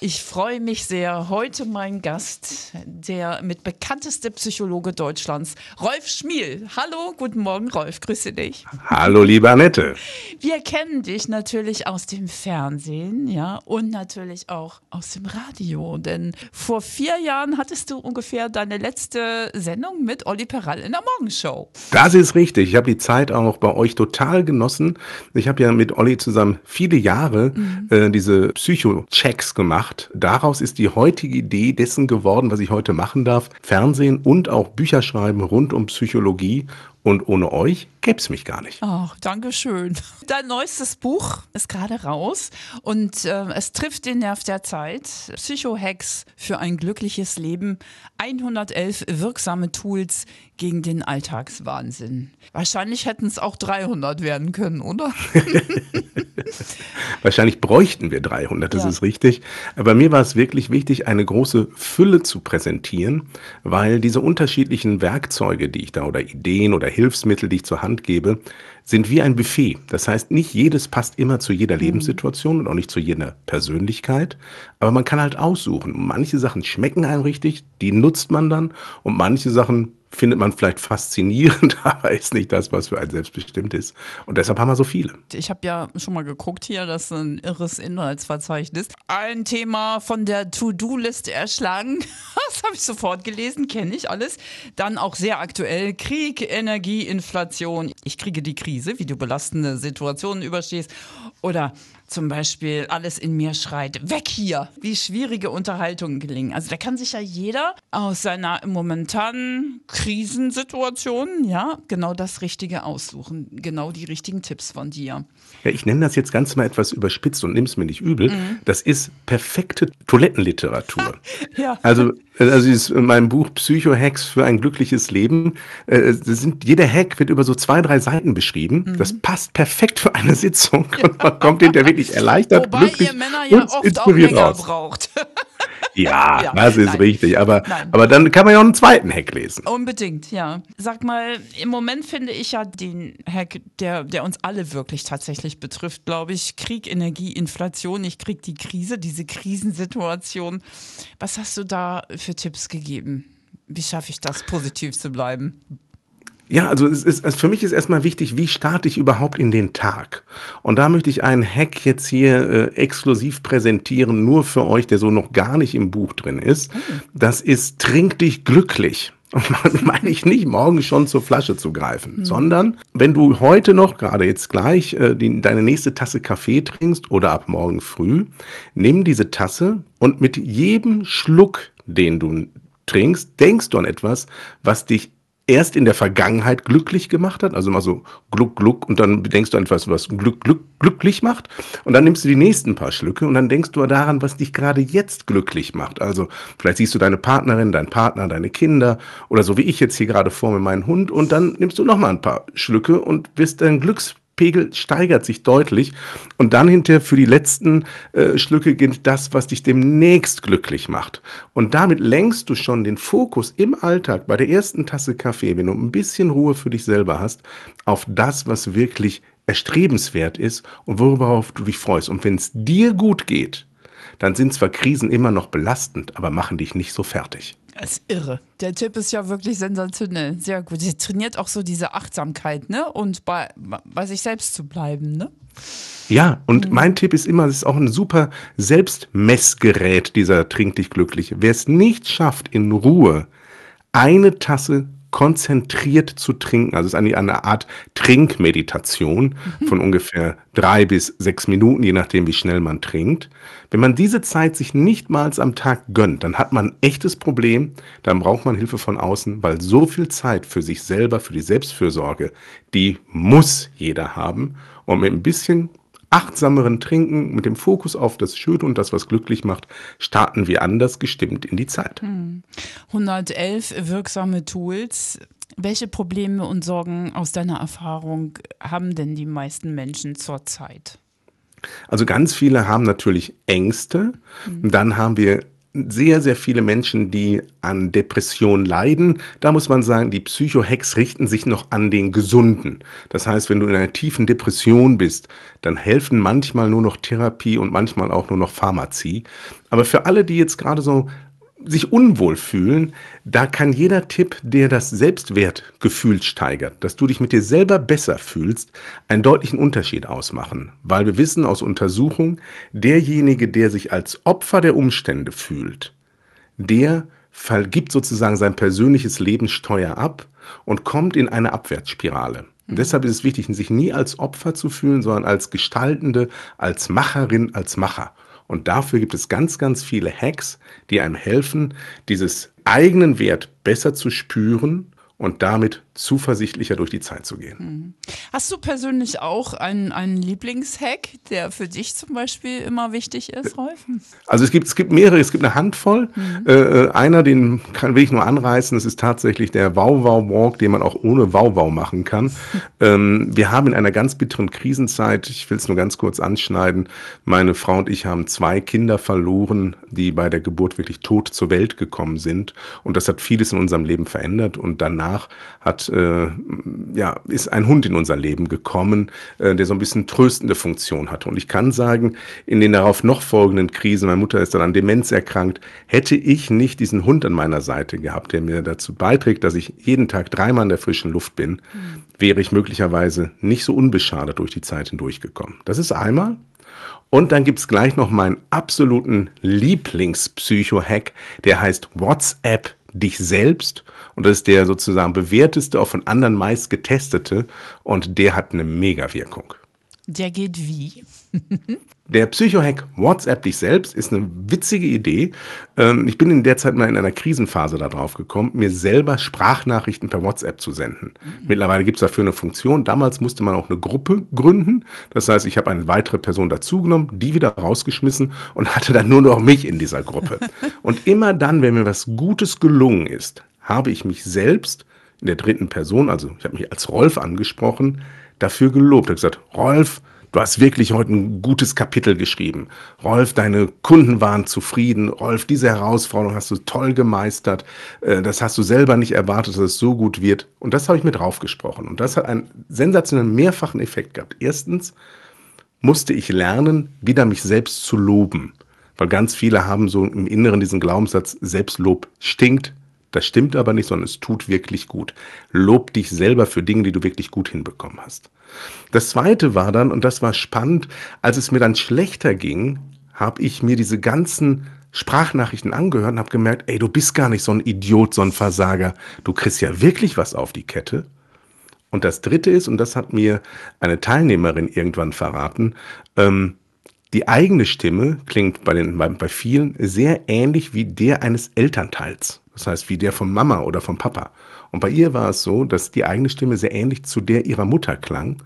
Ich freue mich sehr. Heute mein Gast, der mit bekannteste Psychologe Deutschlands, Rolf Schmiel. Hallo, guten Morgen, Rolf. Grüße dich. Hallo, liebe Annette. Wir kennen dich natürlich aus dem Fernsehen, ja, und natürlich auch aus dem Radio. Denn vor vier Jahren hattest du ungefähr deine letzte Sendung mit Olli Perall in der Morgenshow. Das ist richtig. Ich habe die Zeit auch bei euch total genossen. Ich habe ja mit Olli zusammen viele Jahre mhm. äh, diese Psycho-Checks gemacht gemacht. Daraus ist die heutige Idee dessen geworden, was ich heute machen darf. Fernsehen und auch Bücher schreiben rund um Psychologie. Und ohne euch gäbe es mich gar nicht. Ach, danke schön. Dein neuestes Buch ist gerade raus und äh, es trifft den Nerv der Zeit. Psycho-Hacks für ein glückliches Leben. 111 wirksame Tools gegen den Alltagswahnsinn. Wahrscheinlich hätten es auch 300 werden können, oder? Wahrscheinlich bräuchten wir 300, das ja. ist richtig. Aber mir war es wirklich wichtig, eine große Fülle zu präsentieren, weil diese unterschiedlichen Werkzeuge, die ich da oder Ideen oder Hilfsmittel, die ich zur Hand gebe, sind wie ein Buffet. Das heißt, nicht jedes passt immer zu jeder mhm. Lebenssituation und auch nicht zu jeder Persönlichkeit. Aber man kann halt aussuchen. Manche Sachen schmecken einem richtig, die nutzt man dann. Und manche Sachen findet man vielleicht faszinierend, aber ist nicht das, was für ein selbstbestimmt ist. Und deshalb haben wir so viele. Ich habe ja schon mal geguckt hier, das ist ein irres Inhaltsverzeichnis. Ein Thema von der To-Do-Liste erschlagen. Das habe ich sofort gelesen, kenne ich alles. Dann auch sehr aktuell Krieg, Energie, Inflation. Ich kriege die Krise, wie du belastende Situationen überstehst. Oder zum Beispiel alles in mir schreit, weg hier, wie schwierige Unterhaltungen gelingen. Also da kann sich ja jeder aus seiner momentanen Krisensituation, ja, genau das Richtige aussuchen, genau die richtigen Tipps von dir. Ja, ich nenne das jetzt ganz mal etwas überspitzt und nimm es mir nicht übel. Mhm. Das ist perfekte Toilettenliteratur. ja. Also also ist in meinem Buch Psycho-Hacks für ein glückliches Leben, äh, sind, jeder Hack wird über so zwei, drei Seiten beschrieben. Mhm. Das passt perfekt für eine Sitzung und man kommt hinterher wirklich erleichtert, Wobei glücklich ihr Männer ja und oft auch länger raus. braucht. Ja, ja, das ist nein. richtig. Aber, aber dann kann man ja auch einen zweiten Hack lesen. Unbedingt, ja. Sag mal, im Moment finde ich ja den Hack, der, der uns alle wirklich tatsächlich betrifft, glaube ich. Krieg, Energie, Inflation. Ich kriege die Krise, diese Krisensituation. Was hast du da für Tipps gegeben? Wie schaffe ich das, positiv zu bleiben? Ja, also es ist, also für mich ist erstmal wichtig, wie starte ich überhaupt in den Tag? Und da möchte ich einen Hack jetzt hier äh, exklusiv präsentieren, nur für euch, der so noch gar nicht im Buch drin ist. Das ist Trink dich glücklich. Und meine ich nicht, morgen schon zur Flasche zu greifen, mhm. sondern wenn du heute noch, gerade jetzt gleich, äh, die, deine nächste Tasse Kaffee trinkst oder ab morgen früh, nimm diese Tasse und mit jedem Schluck, den du trinkst, denkst du an etwas, was dich erst in der Vergangenheit glücklich gemacht hat, also mal so Gluck, Gluck und dann denkst du an etwas, was Glück, Glück, glücklich macht und dann nimmst du die nächsten paar Schlücke und dann denkst du daran, was dich gerade jetzt glücklich macht. Also vielleicht siehst du deine Partnerin, deinen Partner, deine Kinder oder so wie ich jetzt hier gerade vor mir meinen Hund und dann nimmst du noch mal ein paar Schlücke und wirst dein Glücks Pegel steigert sich deutlich. Und dann hinterher für die letzten äh, Schlücke gilt das, was dich demnächst glücklich macht. Und damit lenkst du schon den Fokus im Alltag bei der ersten Tasse Kaffee, wenn du ein bisschen Ruhe für dich selber hast, auf das, was wirklich erstrebenswert ist und worauf du dich freust. Und wenn es dir gut geht, dann sind zwar Krisen immer noch belastend, aber machen dich nicht so fertig. Das ist irre. Der Tipp ist ja wirklich sensationell. Sehr gut. Sie trainiert auch so diese Achtsamkeit, ne? Und bei, bei sich selbst zu bleiben, ne? Ja, und mhm. mein Tipp ist immer, es ist auch ein super Selbstmessgerät, dieser Trink dich glücklich. Wer es nicht schafft, in Ruhe eine Tasse konzentriert zu trinken. Also es ist eine, eine Art Trinkmeditation mhm. von ungefähr drei bis sechs Minuten, je nachdem, wie schnell man trinkt. Wenn man diese Zeit sich nichtmals am Tag gönnt, dann hat man ein echtes Problem. Dann braucht man Hilfe von außen, weil so viel Zeit für sich selber, für die Selbstfürsorge, die muss jeder haben. Und mit ein bisschen achtsameren Trinken, mit dem Fokus auf das Schöne und das, was glücklich macht, starten wir anders gestimmt in die Zeit. 111 hm. wirksame Tools. Welche Probleme und Sorgen aus deiner Erfahrung haben denn die meisten Menschen zurzeit? Also ganz viele haben natürlich Ängste. Mhm. Dann haben wir sehr, sehr viele Menschen, die an Depression leiden. Da muss man sagen, die Psychohacks richten sich noch an den Gesunden. Das heißt, wenn du in einer tiefen Depression bist, dann helfen manchmal nur noch Therapie und manchmal auch nur noch Pharmazie. Aber für alle, die jetzt gerade so sich unwohl fühlen, da kann jeder Tipp, der das Selbstwertgefühl steigert, dass du dich mit dir selber besser fühlst, einen deutlichen Unterschied ausmachen. Weil wir wissen aus Untersuchungen, derjenige, der sich als Opfer der Umstände fühlt, der vergibt sozusagen sein persönliches Lebenssteuer ab und kommt in eine Abwärtsspirale. Und mhm. deshalb ist es wichtig, sich nie als Opfer zu fühlen, sondern als Gestaltende, als Macherin, als Macher. Und dafür gibt es ganz, ganz viele Hacks, die einem helfen, dieses eigenen Wert besser zu spüren und damit zuversichtlicher durch die Zeit zu gehen. Mhm. Hast du persönlich auch einen, einen Lieblingshack, der für dich zum Beispiel immer wichtig ist, Rolf? Also es gibt, es gibt mehrere, es gibt eine Handvoll. Mhm. Äh, äh einer, den kann, will ich nur anreißen, das ist tatsächlich der Wow-Wow-Walk, den man auch ohne Wow-Wow machen kann. ähm, wir haben in einer ganz bitteren Krisenzeit, ich will es nur ganz kurz anschneiden, meine Frau und ich haben zwei Kinder verloren, die bei der Geburt wirklich tot zur Welt gekommen sind. Und das hat vieles in unserem Leben verändert. Und danach hat äh, ja, ist ein Hund in unser Leben gekommen, äh, der so ein bisschen tröstende Funktion hatte. Und ich kann sagen, in den darauf noch folgenden Krisen, meine Mutter ist dann an Demenz erkrankt, hätte ich nicht diesen Hund an meiner Seite gehabt, der mir dazu beiträgt, dass ich jeden Tag dreimal in der frischen Luft bin, mhm. wäre ich möglicherweise nicht so unbeschadet durch die Zeit hindurchgekommen. Das ist einmal. Und dann gibt's gleich noch meinen absoluten Lieblingspsycho-Hack, der heißt WhatsApp dich selbst und das ist der sozusagen bewährteste, auch von anderen meist getestete und der hat eine Mega-Wirkung. Der geht wie? Der Psychohack WhatsApp dich selbst ist eine witzige Idee. Ähm, ich bin in der Zeit mal in einer Krisenphase da drauf gekommen, mir selber Sprachnachrichten per WhatsApp zu senden. Mhm. Mittlerweile gibt es dafür eine Funktion. Damals musste man auch eine Gruppe gründen. Das heißt, ich habe eine weitere Person dazugenommen, die wieder rausgeschmissen und hatte dann nur noch mich in dieser Gruppe. und immer dann, wenn mir was Gutes gelungen ist, habe ich mich selbst in der dritten Person, also ich habe mich als Rolf angesprochen, dafür gelobt. Ich habe gesagt, Rolf, du hast wirklich heute ein gutes Kapitel geschrieben. Rolf, deine Kunden waren zufrieden. Rolf, diese Herausforderung hast du toll gemeistert. Äh, das hast du selber nicht erwartet, dass es so gut wird. Und das habe ich mit draufgesprochen. Und das hat einen sensationellen mehrfachen Effekt gehabt. Erstens musste ich lernen, wieder mich selbst zu loben. Weil ganz viele haben so im Inneren diesen Glaubenssatz, Selbstlob stinkt, das stimmt aber nicht, sondern es tut wirklich gut. Lob dich selber für Dinge, die du wirklich gut hinbekommen hast. Das zweite war dann, und das war spannend, als es mir dann schlechter ging, habe ich mir diese ganzen Sprachnachrichten angehört und habe gemerkt, ey, du bist gar nicht so ein Idiot, so ein Versager. Du kriegst ja wirklich was auf die Kette. Und das dritte ist, und das hat mir eine Teilnehmerin irgendwann verraten, ähm, die eigene Stimme klingt bei, den, bei, bei vielen sehr ähnlich wie der eines Elternteils. Das heißt, wie der von Mama oder vom Papa. Und bei ihr war es so, dass die eigene Stimme sehr ähnlich zu der ihrer Mutter klang.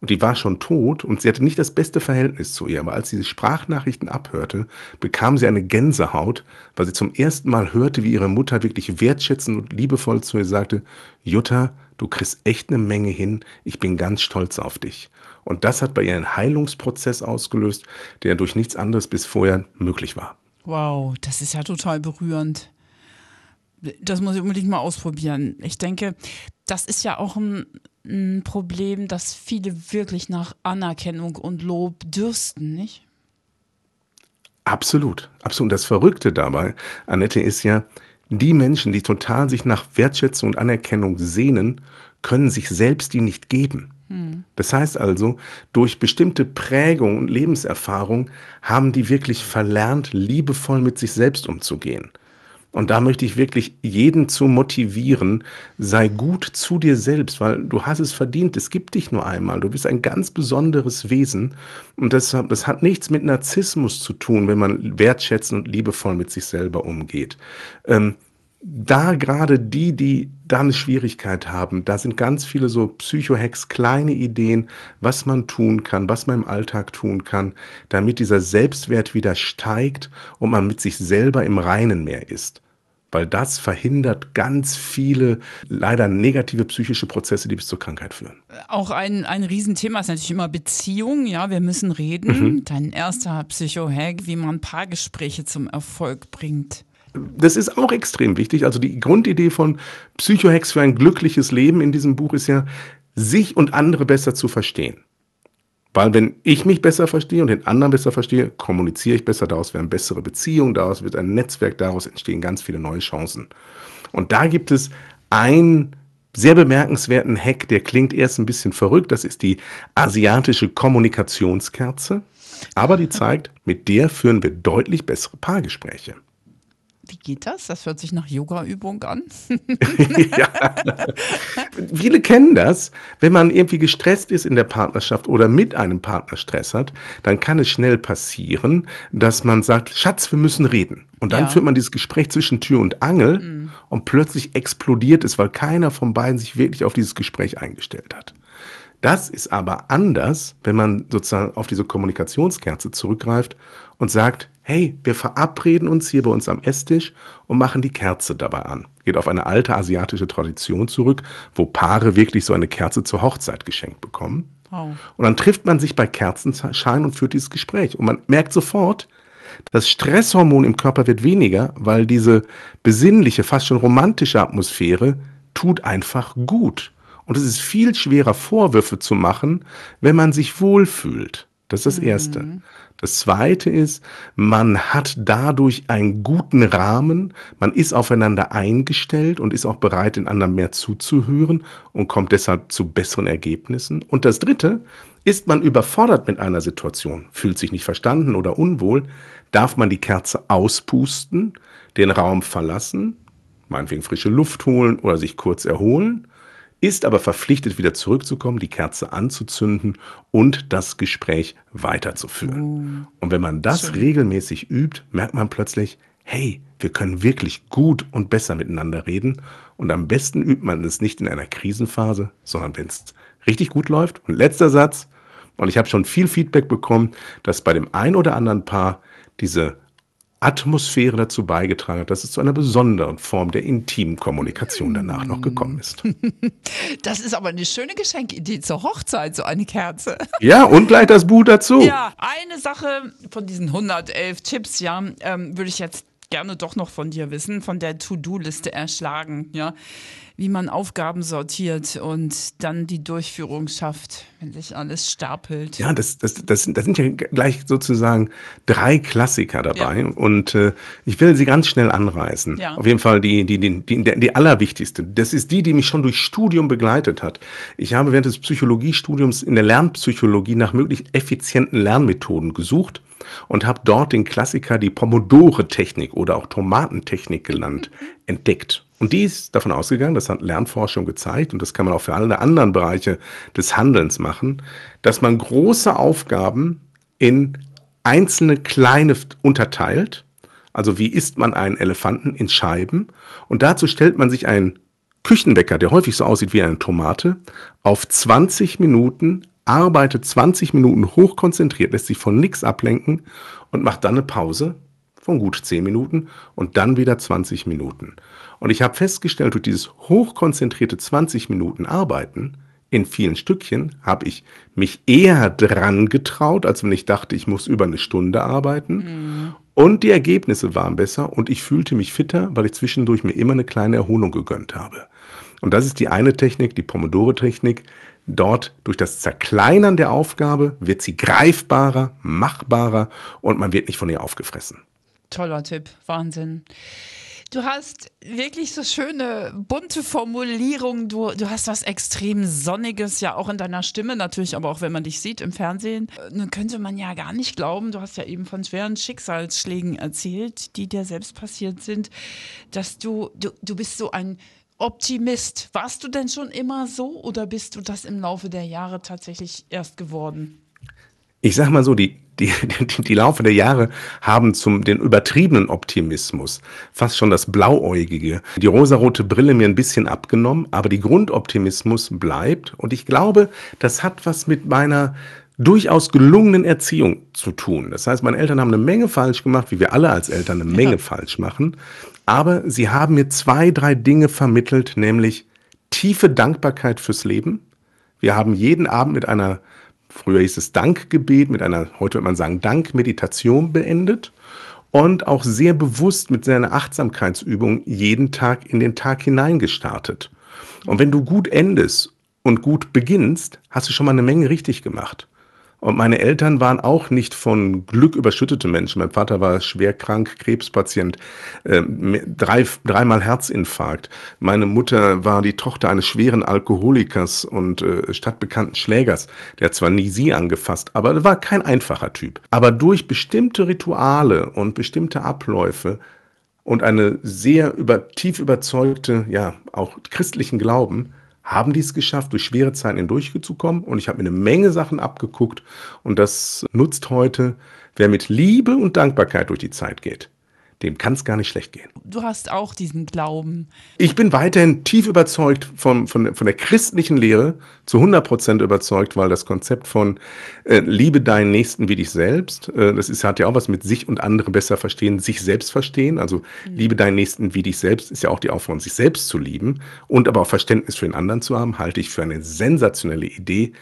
Und die war schon tot und sie hatte nicht das beste Verhältnis zu ihr. Aber als sie die Sprachnachrichten abhörte, bekam sie eine Gänsehaut, weil sie zum ersten Mal hörte, wie ihre Mutter wirklich wertschätzend und liebevoll zu ihr sagte, Jutta, du kriegst echt eine Menge hin, ich bin ganz stolz auf dich. Und das hat bei ihr einen Heilungsprozess ausgelöst, der durch nichts anderes bis vorher möglich war. Wow, das ist ja total berührend das muss ich unbedingt mal ausprobieren. Ich denke, das ist ja auch ein, ein Problem, dass viele wirklich nach Anerkennung und Lob dürsten, nicht? Absolut, absolut. Das Verrückte dabei, Annette, ist ja, die Menschen, die total sich nach Wertschätzung und Anerkennung sehnen, können sich selbst die nicht geben. Hm. Das heißt also, durch bestimmte Prägung und Lebenserfahrung haben die wirklich verlernt, liebevoll mit sich selbst umzugehen. Und da möchte ich wirklich jeden zu motivieren, sei gut zu dir selbst, weil du hast es verdient, es gibt dich nur einmal, du bist ein ganz besonderes Wesen. Und das, das hat nichts mit Narzissmus zu tun, wenn man wertschätzend und liebevoll mit sich selber umgeht. Ähm, da gerade die, die da eine Schwierigkeit haben, da sind ganz viele so Psychohacks, kleine Ideen, was man tun kann, was man im Alltag tun kann, damit dieser Selbstwert wieder steigt und man mit sich selber im Reinen mehr ist. weil das verhindert ganz viele leider negative psychische Prozesse, die bis zur Krankheit führen. Auch ein, ein Riesenthema ist natürlich immer Beziehung. Ja, wir müssen reden. Mhm. Dein erster Psycho-Hack, wie man Paargespräche zum Erfolg bringt. Das ist auch extrem wichtig. Also die Grundidee von Psycho-Hacks für ein glückliches Leben in diesem Buch ist ja, sich und andere besser zu verstehen. Weil wenn ich mich besser verstehe und den anderen besser verstehe, kommuniziere ich besser, daraus werden bessere Beziehungen, daraus wird ein Netzwerk, daraus entstehen ganz viele neue Chancen. Und da gibt es einen sehr bemerkenswerten Hack, der klingt erst ein bisschen verrückt, das ist die asiatische Kommunikationskerze, aber die zeigt, mit der führen wir deutlich bessere Paargespräche. Wie geht das? Das hört sich nach Yoga-Übung an. ja. Viele kennen das. Wenn man irgendwie gestresst ist in der Partnerschaft oder mit einem Partner Stress hat, dann kann es schnell passieren, dass man sagt, Schatz, wir müssen reden. Und dann ja. führt man dieses Gespräch zwischen Tür und Angel mhm. und plötzlich explodiert es, weil keiner von beiden sich wirklich auf dieses Gespräch eingestellt hat. Das ist aber anders, wenn man sozusagen auf diese Kommunikationskerze zurückgreift und sagt, hey, wir verabreden uns hier bei uns am Esstisch und machen die Kerze dabei an. Geht auf eine alte asiatische Tradition zurück, wo Paare wirklich so eine Kerze zur Hochzeit geschenkt bekommen. Wow. Und dann trifft man sich bei Kerzenschein und führt dieses Gespräch. Und man merkt sofort, das Stresshormon im Körper wird weniger, weil diese besinnliche, fast schon romantische Atmosphäre tut einfach gut. Und es ist viel schwerer, Vorwürfe zu machen, wenn man sich wohlfühlt. Das ist das mhm. Das Zweite ist, man hat dadurch einen guten Rahmen, man ist aufeinander eingestellt und ist auch bereit, den anderen mehr zuzuhören und kommt deshalb zu besseren Ergebnissen. Und das Dritte, ist man überfordert mit einer Situation, fühlt sich nicht verstanden oder unwohl, darf man die Kerze auspusten, den Raum verlassen, meinetwegen frische Luft holen oder sich kurz erholen ist aber verpflichtet, wieder zurückzukommen, die Kerze anzuzünden und das Gespräch weiterzuführen. Uh, und wenn man das schön. regelmäßig übt, merkt man plötzlich, hey, wir können wirklich gut und besser miteinander reden. Und am besten übt man es nicht in einer Krisenphase, sondern wenn es richtig gut läuft. Und letzter Satz, und ich habe schon viel Feedback bekommen, dass bei dem ein oder anderen Paar diese Atmosphäre dazu beigetragen hat, dass es zu einer besonderen Form der intimen Kommunikation danach noch gekommen ist. Das ist aber eine schöne Geschenkidee zur Hochzeit, so eine Kerze. Ja, und gleich das Buch dazu. Ja, eine Sache von diesen 111 Tipps, ja, ähm, würde ich jetzt gerne doch noch von dir wissen, von der To-Do-Liste erschlagen, ja wie man Aufgaben sortiert und dann die Durchführung schafft, wenn sich alles stapelt. Ja, das, das, das, das sind ja gleich sozusagen drei Klassiker dabei ja. und äh, ich will sie ganz schnell anreißen. Ja. Auf jeden Fall die, die, die, die, die allerwichtigste. Das ist die, die mich schon durch Studium begleitet hat. Ich habe während des Psychologiestudiums in der Lernpsychologie nach möglichst effizienten Lernmethoden gesucht und habe dort den Klassiker die Pomodore-Technik oder auch Tomatentechnik genannt, entdeckt. Und die ist davon ausgegangen, das hat Lernforschung gezeigt und das kann man auch für alle anderen Bereiche des Handelns machen, dass man große Aufgaben in einzelne kleine unterteilt. Also wie isst man einen Elefanten in Scheiben? Und dazu stellt man sich einen Küchenwecker, der häufig so aussieht wie eine Tomate, auf 20 Minuten, arbeitet 20 Minuten hochkonzentriert, lässt sich von nichts ablenken und macht dann eine Pause von gut 10 Minuten und dann wieder 20 Minuten. Und ich habe festgestellt, durch dieses hochkonzentrierte 20 Minuten Arbeiten in vielen Stückchen habe ich mich eher dran getraut, als wenn ich dachte, ich muss über eine Stunde arbeiten. Mhm. Und die Ergebnisse waren besser und ich fühlte mich fitter, weil ich zwischendurch mir immer eine kleine Erholung gegönnt habe. Und das ist die eine Technik, die Pomodore-Technik. Dort durch das Zerkleinern der Aufgabe wird sie greifbarer, machbarer und man wird nicht von ihr aufgefressen. Toller Tipp, Wahnsinn. Du hast wirklich so schöne, bunte Formulierungen. Du, du hast was extrem Sonniges, ja auch in deiner Stimme natürlich, aber auch wenn man dich sieht im Fernsehen. Nun könnte man ja gar nicht glauben, du hast ja eben von schweren Schicksalsschlägen erzählt, die dir selbst passiert sind, dass du, du, du bist so ein Optimist. Warst du denn schon immer so oder bist du das im Laufe der Jahre tatsächlich erst geworden? Ich sag mal so, die, die, die, die Laufe der Jahre haben zum den übertriebenen Optimismus fast schon das Blauäugige, die rosarote Brille mir ein bisschen abgenommen, aber die Grundoptimismus bleibt und ich glaube, das hat was mit meiner durchaus gelungenen Erziehung zu tun. Das heißt, meine Eltern haben eine Menge falsch gemacht, wie wir alle als Eltern eine Menge ja. falsch machen. Aber sie haben mir zwei, drei Dinge vermittelt, nämlich tiefe Dankbarkeit fürs Leben. Wir haben jeden Abend mit einer, früher hieß es Dankgebet, mit einer, heute wird man sagen, Dankmeditation beendet und auch sehr bewusst mit seiner Achtsamkeitsübung jeden Tag in den Tag hineingestartet. Und wenn du gut endest und gut beginnst, hast du schon mal eine Menge richtig gemacht. Und meine Eltern waren auch nicht von Glück überschüttete Menschen. Mein Vater war schwer krank, Krebspatient, äh, drei, dreimal Herzinfarkt. Meine Mutter war die Tochter eines schweren Alkoholikers und äh, stadtbekannten Schlägers. Der hat zwar nie sie angefasst, aber war kein einfacher Typ. Aber durch bestimmte Rituale und bestimmte Abläufe und eine sehr über, tief überzeugte, ja, auch christlichen Glauben, haben die es geschafft, durch schwere Zeiten hindurchzukommen. Und ich habe mir eine Menge Sachen abgeguckt. Und das nutzt heute, wer mit Liebe und Dankbarkeit durch die Zeit geht dem kann es gar nicht schlecht gehen. Du hast auch diesen Glauben. Ich bin weiterhin tief überzeugt von, von, von der christlichen Lehre, zu 100 Prozent überzeugt, weil das Konzept von äh, Liebe deinen Nächsten wie dich selbst, äh, das ist, hat ja auch was mit sich und andere besser verstehen, sich selbst verstehen. Also mhm. Liebe deinen Nächsten wie dich selbst ist ja auch die Aufforderung, sich selbst zu lieben und aber auch Verständnis für den anderen zu haben, halte ich für eine sensationelle Idee,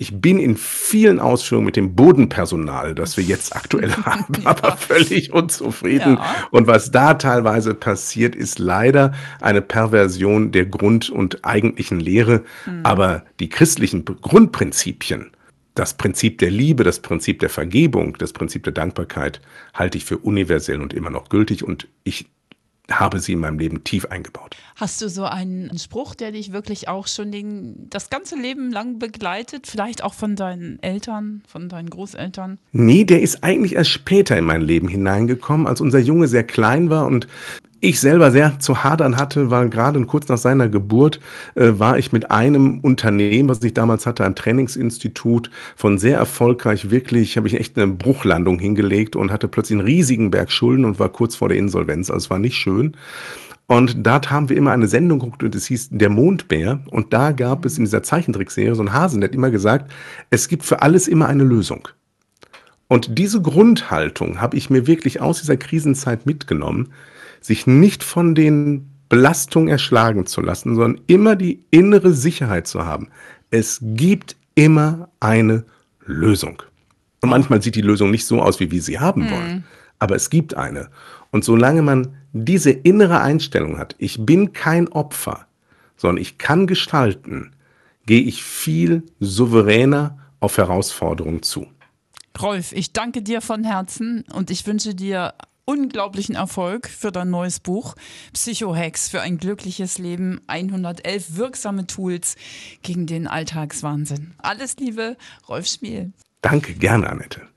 ich bin in vielen Ausführungen mit dem Bodenpersonal, das wir jetzt aktuell haben, aber völlig unzufrieden. Ja. Und was da teilweise passiert, ist leider eine Perversion der Grund- und eigentlichen Lehre. Mhm. Aber die christlichen Grundprinzipien, das Prinzip der Liebe, das Prinzip der Vergebung, das Prinzip der Dankbarkeit halte ich für universell und immer noch gültig. Und ich habe sie in meinem Leben tief eingebaut. Hast du so einen Spruch, der dich wirklich auch schon den, das ganze Leben lang begleitet? Vielleicht auch von deinen Eltern, von deinen Großeltern? Nee, der ist eigentlich erst später in mein Leben hineingekommen, als unser Junge sehr klein war und ich selber sehr zu hadern hatte, weil gerade kurz nach seiner Geburt äh, war ich mit einem Unternehmen, was ich damals hatte, ein Trainingsinstitut, von sehr erfolgreich wirklich, habe ich echt eine Bruchlandung hingelegt und hatte plötzlich einen riesigen Berg Schulden und war kurz vor der Insolvenz. Also es war nicht schön. Und dort haben wir immer eine Sendung geguckt und es hieß Der Mondbär. Und da gab es in dieser Zeichentrickserie so einen Hasen, der hat immer gesagt, es gibt für alles immer eine Lösung. Und diese Grundhaltung habe ich mir wirklich aus dieser Krisenzeit mitgenommen sich nicht von den Belastungen erschlagen zu lassen, sondern immer die innere Sicherheit zu haben. Es gibt immer eine Lösung. Und manchmal sieht die Lösung nicht so aus, wie wir sie haben wollen, mhm. aber es gibt eine. Und solange man diese innere Einstellung hat, ich bin kein Opfer, sondern ich kann gestalten, gehe ich viel souveräner auf Herausforderungen zu. Rolf, ich danke dir von Herzen und ich wünsche dir unglaublichen Erfolg für dein neues Buch Psychohacks für ein glückliches Leben. 111 wirksame Tools gegen den Alltagswahnsinn. Alles Liebe, Rolf Schmiel. Danke, gerne, Annette.